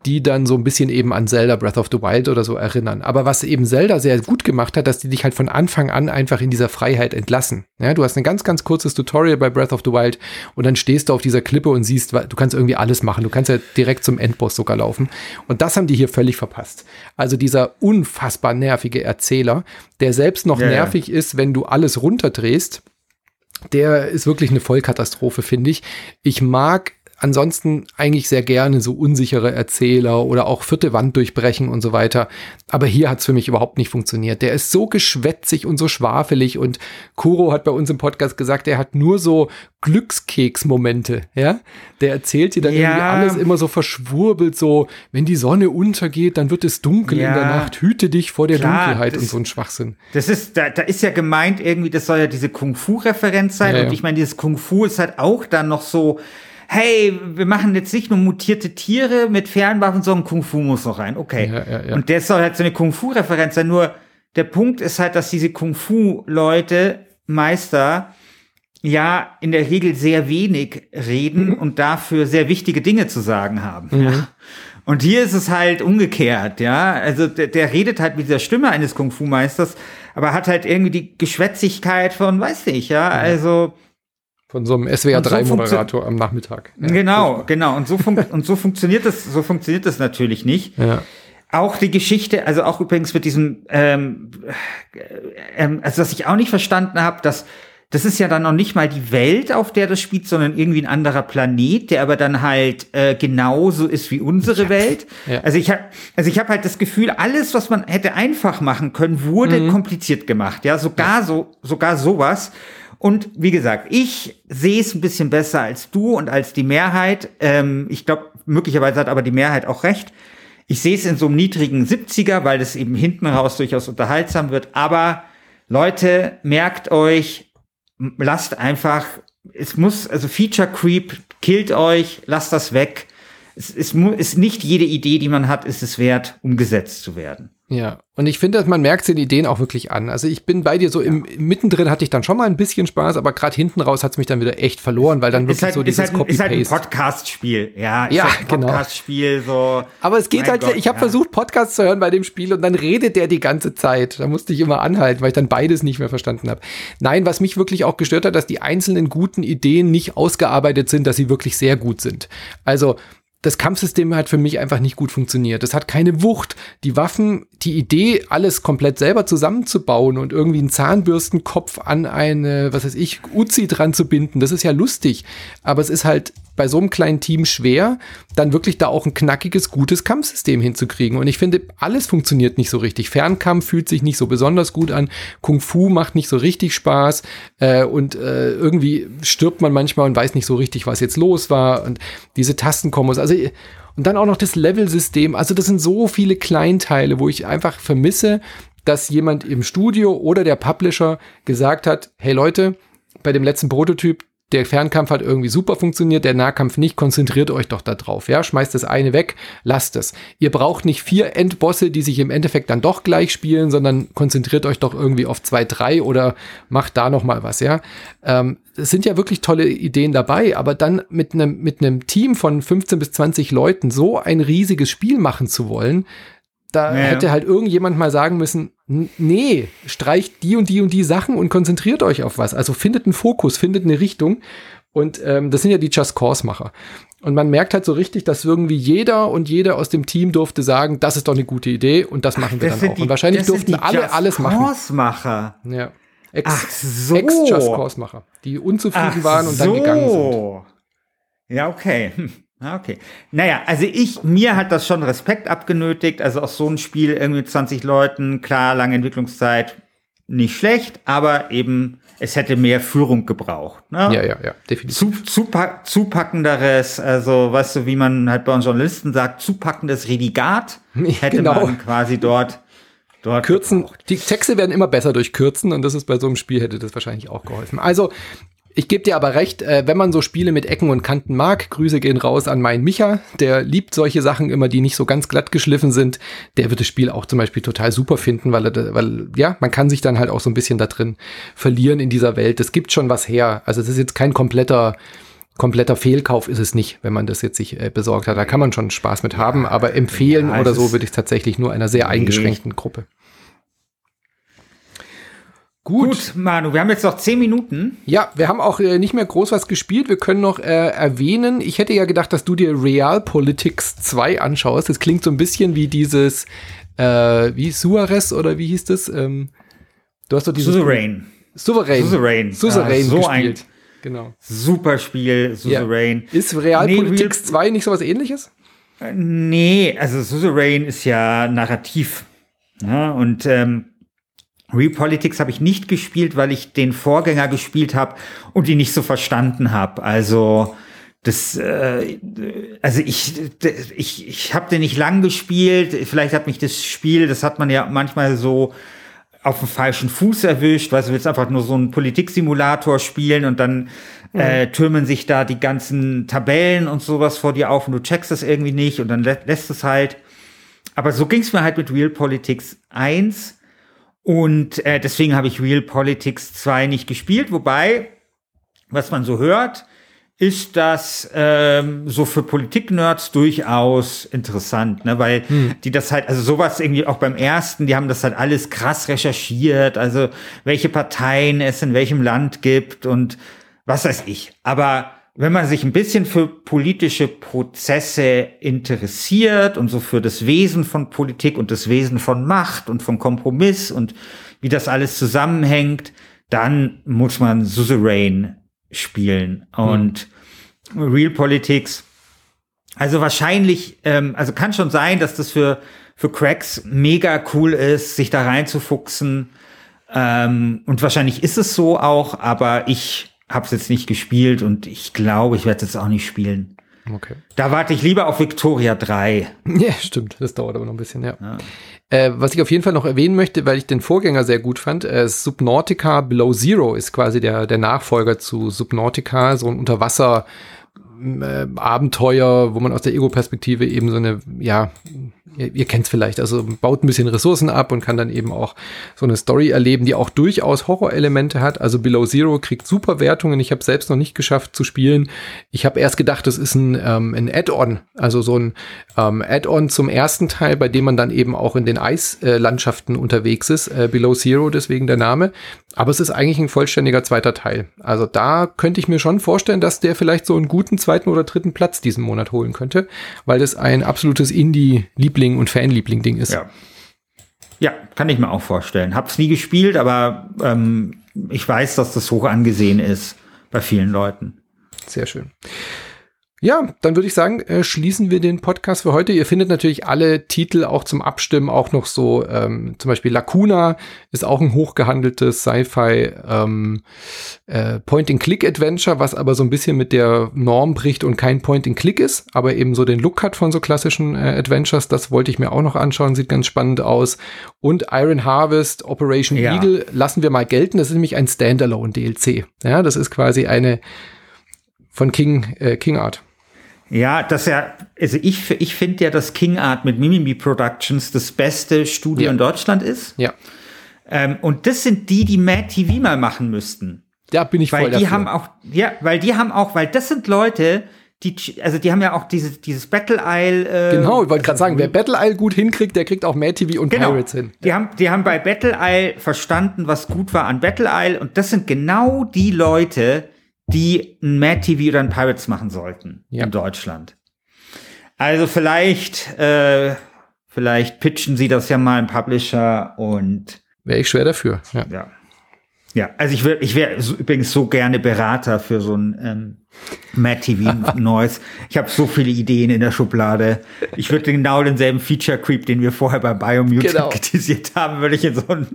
die dann so ein bisschen eben an Zelda Breath of the Wild oder so erinnern. Aber was eben Zelda sehr gut gemacht hat, dass die dich halt von Anfang an einfach in dieser Freiheit entlassen. Ja, du hast ein ganz, ganz kurzes Tutorial bei Breath of the Wild und dann stehst du auf dieser Klippe und siehst, du kannst irgendwie alles machen. Du kannst ja direkt zum Endboss sogar laufen. Und das haben die hier völlig verpasst. Also dieser unfassbar nervige Erzähler, der selbst noch yeah. nervig ist, wenn du alles runterdrehst, der ist wirklich eine Vollkatastrophe, finde ich. Ich mag ansonsten eigentlich sehr gerne so unsichere Erzähler oder auch vierte Wand durchbrechen und so weiter. Aber hier hat es für mich überhaupt nicht funktioniert. Der ist so geschwätzig und so schwafelig und Kuro hat bei uns im Podcast gesagt, er hat nur so Glückskeksmomente, ja? Der erzählt dir dann ja. irgendwie alles immer so verschwurbelt, so, wenn die Sonne untergeht, dann wird es dunkel ja. in der Nacht, hüte dich vor der Klar, Dunkelheit und so ein Schwachsinn. Das ist, da, da ist ja gemeint irgendwie, das soll ja diese Kung-Fu-Referenz sein ja, und ich meine, dieses Kung-Fu ist halt auch dann noch so, hey, wir machen jetzt nicht nur mutierte Tiere mit Fernwaffen, sondern Kung Fu muss noch rein. Okay. Ja, ja, ja. Und das soll halt so eine Kung Fu-Referenz sein. Nur der Punkt ist halt, dass diese Kung Fu-Leute, Meister, ja in der Regel sehr wenig reden mhm. und dafür sehr wichtige Dinge zu sagen haben. Mhm. Ja. Und hier ist es halt umgekehrt, ja. Also der, der redet halt mit dieser Stimme eines Kung-Fu-Meisters, aber hat halt irgendwie die Geschwätzigkeit von, weiß nicht, ja. Also von so einem SWR3-Moderator so am Nachmittag. Ja, genau, genau. Und so, und so funktioniert das, so funktioniert das natürlich nicht. Ja. Auch die Geschichte, also auch übrigens mit diesem, ähm, ähm, also was ich auch nicht verstanden habe, dass das ist ja dann noch nicht mal die Welt, auf der das spielt, sondern irgendwie ein anderer Planet, der aber dann halt äh, genauso ist wie unsere ja. Welt. Ja. Also ich habe also ich habe halt das Gefühl, alles, was man hätte einfach machen können, wurde mhm. kompliziert gemacht. Ja, sogar ja. so sogar sowas. Und wie gesagt, ich sehe es ein bisschen besser als du und als die Mehrheit. Ähm, ich glaube, möglicherweise hat aber die Mehrheit auch recht. Ich sehe es in so einem niedrigen 70er, weil es eben hinten raus durchaus unterhaltsam wird. Aber Leute, merkt euch, lasst einfach, es muss, also Feature Creep killt euch, lasst das weg. Es ist, ist nicht jede Idee, die man hat, ist es wert, umgesetzt zu werden. Ja, und ich finde, man merkt den Ideen auch wirklich an. Also ich bin bei dir so ja. im mittendrin hatte ich dann schon mal ein bisschen Spaß, aber gerade hinten raus hat es mich dann wieder echt verloren, weil dann wirklich halt, so dieses halt, Copy Paste. Ist halt ein Podcast-Spiel, ja. ja, halt genau. Podcast-Spiel so. Aber es geht halt. Gott, ich habe ja. versucht Podcasts zu hören bei dem Spiel und dann redet der die ganze Zeit. Da musste ich immer anhalten, weil ich dann beides nicht mehr verstanden habe. Nein, was mich wirklich auch gestört hat, dass die einzelnen guten Ideen nicht ausgearbeitet sind, dass sie wirklich sehr gut sind. Also das Kampfsystem hat für mich einfach nicht gut funktioniert. Das hat keine Wucht. Die Waffen, die Idee, alles komplett selber zusammenzubauen und irgendwie einen Zahnbürstenkopf an eine, was weiß ich, Uzi dran zu binden, das ist ja lustig. Aber es ist halt bei so einem kleinen Team schwer, dann wirklich da auch ein knackiges, gutes Kampfsystem hinzukriegen. Und ich finde, alles funktioniert nicht so richtig. Fernkampf fühlt sich nicht so besonders gut an. Kung Fu macht nicht so richtig Spaß. Äh, und äh, irgendwie stirbt man manchmal und weiß nicht so richtig, was jetzt los war. Und diese Tastenkombos. Also und dann auch noch das Level-System. Also das sind so viele Kleinteile, wo ich einfach vermisse, dass jemand im Studio oder der Publisher gesagt hat, hey Leute, bei dem letzten Prototyp, der Fernkampf hat irgendwie super funktioniert, der Nahkampf nicht, konzentriert euch doch da drauf, ja, schmeißt das eine weg, lasst es. Ihr braucht nicht vier Endbosse, die sich im Endeffekt dann doch gleich spielen, sondern konzentriert euch doch irgendwie auf zwei, drei oder macht da noch mal was, ja. Ähm, es sind ja wirklich tolle Ideen dabei, aber dann mit einem mit einem Team von 15 bis 20 Leuten so ein riesiges Spiel machen zu wollen, da ja. hätte halt irgendjemand mal sagen müssen, nee, streicht die und die und die Sachen und konzentriert euch auf was. Also findet einen Fokus, findet eine Richtung. Und ähm, das sind ja die Just Cause-Macher. Und man merkt halt so richtig, dass irgendwie jeder und jeder aus dem Team durfte sagen, das ist doch eine gute Idee und das machen wir Ach, dann auch. Die, und wahrscheinlich durften alle Just alles machen. Cause-Macher. Ja. Ex, Ach so. Ex-Just Cause-Macher, die unzufrieden Ach waren und so. dann gegangen sind. Ja, okay. Hm. Ah, okay. Naja, also ich, mir hat das schon Respekt abgenötigt. Also auch so ein Spiel irgendwie mit 20 Leuten, klar, lange Entwicklungszeit, nicht schlecht, aber eben, es hätte mehr Führung gebraucht. Ne? Ja, ja, ja, definitiv. Zu, zupack, zupackenderes, also weißt du, wie man halt bei uns Journalisten sagt, zupackendes Redigat hätte genau. man quasi dort Dort Kürzen, gebraucht. die Texte werden immer besser durch Kürzen und das ist bei so einem Spiel hätte das wahrscheinlich auch geholfen. Also ich gebe dir aber recht, äh, wenn man so Spiele mit Ecken und Kanten mag, Grüße gehen raus an meinen Micha, der liebt solche Sachen immer, die nicht so ganz glatt geschliffen sind. Der wird das Spiel auch zum Beispiel total super finden, weil, er, weil ja, man kann sich dann halt auch so ein bisschen da drin verlieren in dieser Welt. Es gibt schon was her. Also es ist jetzt kein kompletter kompletter Fehlkauf ist es nicht, wenn man das jetzt sich äh, besorgt hat. Da kann man schon Spaß mit haben, aber empfehlen ja, oder so würde ich tatsächlich nur einer sehr eingeschränkten Gruppe. Gut. Gut, Manu, wir haben jetzt noch zehn Minuten. Ja, wir haben auch äh, nicht mehr groß was gespielt. Wir können noch äh, erwähnen, ich hätte ja gedacht, dass du dir Realpolitics 2 anschaust. Das klingt so ein bisschen wie dieses, äh, wie Suarez oder wie hieß das? Ähm, du hast doch dieses. Souverän. Souverän. Souverän. Souverän ja, so gespielt. Ein genau. Super Spiel, Souverän. Ja. Ist Realpolitics nee, 2 nicht so was ähnliches? Äh, nee, also Souverän ist ja narrativ. Ja, und ähm, Repolitics habe ich nicht gespielt, weil ich den Vorgänger gespielt habe und ihn nicht so verstanden habe. Also das, äh, also ich, ich, ich habe den nicht lang gespielt. Vielleicht hat mich das Spiel, das hat man ja manchmal so auf dem falschen Fuß erwischt, weil du willst einfach nur so einen Politiksimulator spielen und dann mhm. äh, türmen sich da die ganzen Tabellen und sowas vor dir auf und du checkst das irgendwie nicht und dann lä lässt es halt. Aber so ging es mir halt mit Real Politics 1 und äh, deswegen habe ich Real Politics 2 nicht gespielt, wobei, was man so hört, ist das ähm, so für Politik-Nerds durchaus interessant, ne? weil hm. die das halt, also sowas irgendwie auch beim ersten, die haben das halt alles krass recherchiert, also welche Parteien es in welchem Land gibt und was weiß ich. Aber wenn man sich ein bisschen für politische Prozesse interessiert und so für das Wesen von Politik und das Wesen von Macht und von Kompromiss und wie das alles zusammenhängt, dann muss man Suzerain spielen und hm. Real Politics. Also wahrscheinlich, ähm, also kann schon sein, dass das für für Cracks mega cool ist, sich da reinzufuchsen. Ähm, und wahrscheinlich ist es so auch, aber ich hab's jetzt nicht gespielt und ich glaube, ich werde es jetzt auch nicht spielen. Okay. Da warte ich lieber auf Victoria 3. Ja, stimmt. Das dauert aber noch ein bisschen, ja. ja. Äh, was ich auf jeden Fall noch erwähnen möchte, weil ich den Vorgänger sehr gut fand, äh, Subnautica Below Zero ist quasi der, der Nachfolger zu Subnautica, so ein Unterwasser- äh, Abenteuer, wo man aus der Ego-Perspektive eben so eine, ja, ihr, ihr kennt es vielleicht, also baut ein bisschen Ressourcen ab und kann dann eben auch so eine Story erleben, die auch durchaus Horrorelemente hat. Also Below Zero kriegt super Wertungen. Ich habe selbst noch nicht geschafft zu spielen. Ich habe erst gedacht, das ist ein, ähm, ein Add-on, also so ein ähm, Add-on zum ersten Teil, bei dem man dann eben auch in den Eislandschaften unterwegs ist. Äh, Below Zero, deswegen der Name. Aber es ist eigentlich ein vollständiger zweiter Teil. Also da könnte ich mir schon vorstellen, dass der vielleicht so einen guten zweiten oder dritten Platz diesen Monat holen könnte, weil das ein absolutes Indie-Liebling und Fanliebling-Ding ist. Ja. ja, kann ich mir auch vorstellen. Hab's nie gespielt, aber ähm, ich weiß, dass das hoch angesehen ist bei vielen Leuten. Sehr schön. Ja, dann würde ich sagen, äh, schließen wir den Podcast für heute. Ihr findet natürlich alle Titel auch zum Abstimmen, auch noch so, ähm, zum Beispiel Lacuna ist auch ein hochgehandeltes Sci-Fi ähm, äh, Point-and-Click-Adventure, was aber so ein bisschen mit der Norm bricht und kein Point-and-Click ist, aber eben so den Look hat von so klassischen äh, Adventures. Das wollte ich mir auch noch anschauen, sieht ganz spannend aus. Und Iron Harvest, Operation ja. Eagle lassen wir mal gelten. Das ist nämlich ein Standalone-DLC. Ja, das ist quasi eine Von King, äh, King Art. Ja, das ja, also ich, ich finde ja, dass King Art mit Mimimi Productions das beste Studio Ja. in Deutschland ist. Ja. Ähm, und das sind die, die Mad TV mal machen müssten. Da bin ich Weil voll die dafür. haben auch, ja, weil die haben auch, weil das sind Leute, die, also die haben ja auch dieses, dieses Battle Isle. Äh, Genau, ich wollte gerade sagen, wer Battle Isle gut hinkriegt, der kriegt auch Mad TV und Genau. Pirates hin. Die haben, die haben bei Battle Isle verstanden, was gut war an Battle Isle. Und das sind genau die Leute, die ein Mad TV oder ein Pirates machen sollten Ja. in Deutschland. Also vielleicht, äh, vielleicht pitchen sie das ja mal im Publisher und Wäre ich schwer dafür. Ja. ja. Ja, also ich wäre ich wär so, übrigens so gerne Berater für so ein ähm, Mad TV Neues. Ich habe so viele Ideen in der Schublade. Ich würde genau denselben Feature Creep, den wir vorher bei Biomutant Genau. kritisiert haben, würde ich in so ein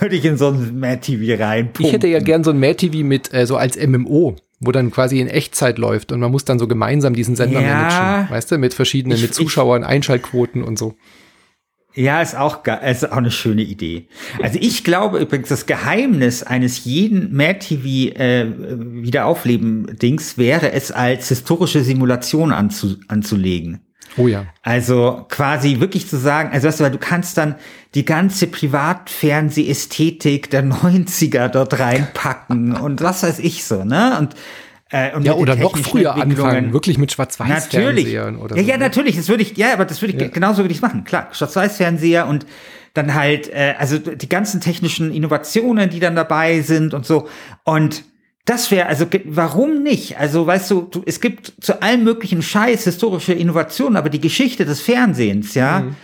würde ich in so ein Mad TV reinpumpen. Ich hätte ja gern so ein Mad TV mit äh, so als MMO, wo dann quasi in Echtzeit läuft und man muss dann so gemeinsam diesen Sender Ja. managen, weißt du, mit verschiedenen, Ich- mit Zuschauern, Einschaltquoten und so. Ja, ist auch, ist auch eine schöne Idee. Also ich glaube übrigens, das Geheimnis eines jeden Mad TV äh, wäre es als historische Simulation anzu, anzulegen. Oh ja. Also quasi wirklich zu sagen, also weißt du, weil du kannst dann die ganze Privatfernsehästhetik der 90er dort reinpacken und was weiß ich so, ne? Und, äh, und Ja, oder noch früher anfangen, wirklich mit. Schwarz-Weiß-Fernsehern oder ja, so. ja, ne? natürlich. Das würde ich, ja, aber das würde ich, Ja. genauso würde ich machen. Klar, Schwarz-Weiß-Fernseher und dann halt, äh, also die ganzen technischen Innovationen, die dann dabei sind und so. Und das wäre, also warum nicht? Also weißt du, du, es gibt zu allem möglichen Scheiß historische Innovationen, aber die Geschichte des Fernsehens, ja, Mhm.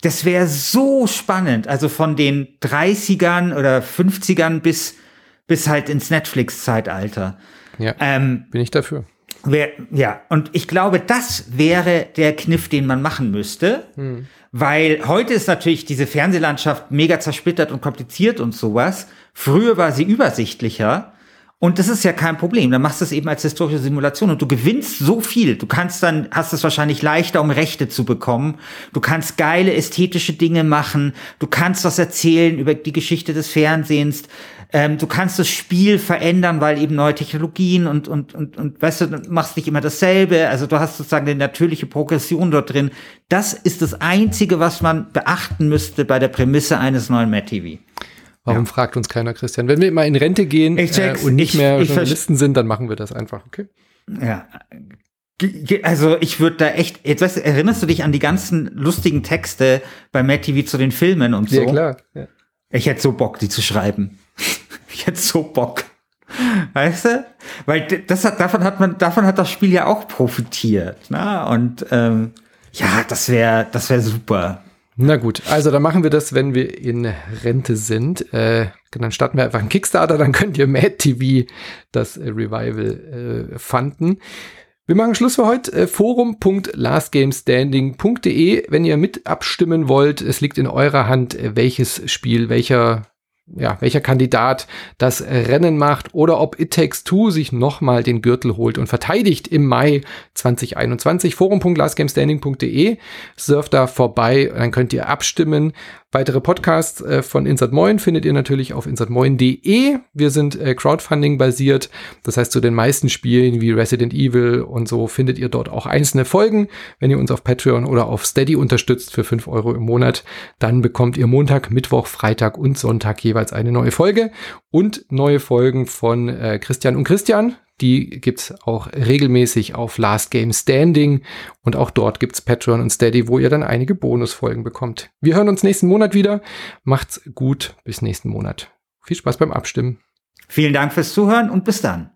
das wäre so spannend. Also von den 30ern oder 50ern bis, bis halt ins Netflix-Zeitalter. Ja, Ähm, bin ich dafür. Wer, ja, und ich glaube, das wäre der Kniff, den man machen müsste, weil heute ist natürlich diese Fernsehlandschaft mega zersplittert und kompliziert und sowas. Früher war sie übersichtlicher. Und das ist ja kein Problem. Dann machst du es eben als historische Simulation und du gewinnst so viel. Du kannst dann, hast es wahrscheinlich leichter, um Rechte zu bekommen. Du kannst geile ästhetische Dinge machen. Du kannst was erzählen über die Geschichte des Fernsehens. Ähm, du kannst das Spiel verändern, weil eben neue Technologien und, und, und, und, weißt du, du machst nicht immer dasselbe. Also du hast sozusagen eine natürliche Progression dort drin. Das ist das Einzige, was man beachten müsste bei der Prämisse eines neuen Matt TV. Warum fragt uns keiner, Christian? Wenn wir mal in Rente gehen äh, und nicht Ich- mehr ich Journalisten sind, dann machen wir das einfach, okay? Ja. Also ich würde da echt, jetzt weißt du, erinnerst du dich an die ganzen lustigen Texte bei Matt TV zu den Filmen und so? Ja, klar. Ja. Ich hätte so Bock, die zu schreiben. Hätte so Bock. Weißt du? Weil das hat, davon hat man, davon hat das Spiel ja auch profitiert. Na? Und ähm, ja, das wäre, das wäre super. Na gut, also dann machen wir das, wenn wir in Rente sind. Äh, dann starten wir einfach einen Kickstarter, dann könnt ihr Mad TV das äh, Revival äh, fanden. Wir machen Schluss für heute. Äh, Forum.lastgamestanding.de. Wenn ihr mit abstimmen wollt, es liegt in eurer Hand, äh, welches Spiel, welcher ja, welcher Kandidat das Rennen macht oder ob It Takes Two sich nochmal den Gürtel holt und verteidigt im Mai 2021. Forum.lastgamestanding.de. Surft da vorbei, dann könnt ihr abstimmen. Weitere Podcasts äh, von Insert Moin findet ihr natürlich auf insertmoin.de. Wir sind äh, Crowdfunding basiert. Das heißt, zu den meisten Spielen wie Resident Evil und so findet ihr dort auch einzelne Folgen. Wenn ihr uns auf Patreon oder auf Steady unterstützt für 5 Euro im Monat, dann bekommt ihr Montag, Mittwoch, Freitag und Sonntag jeweils eine neue Folge und neue Folgen von äh, Christian und Christian. Die gibt's auch regelmäßig auf Last Game Standing und auch dort gibt's Patreon und Steady, wo ihr dann einige Bonusfolgen bekommt. Wir hören uns nächsten Monat wieder. Macht's gut. Bis nächsten Monat. Viel Spaß beim Abstimmen. Vielen Dank fürs Zuhören und bis dann.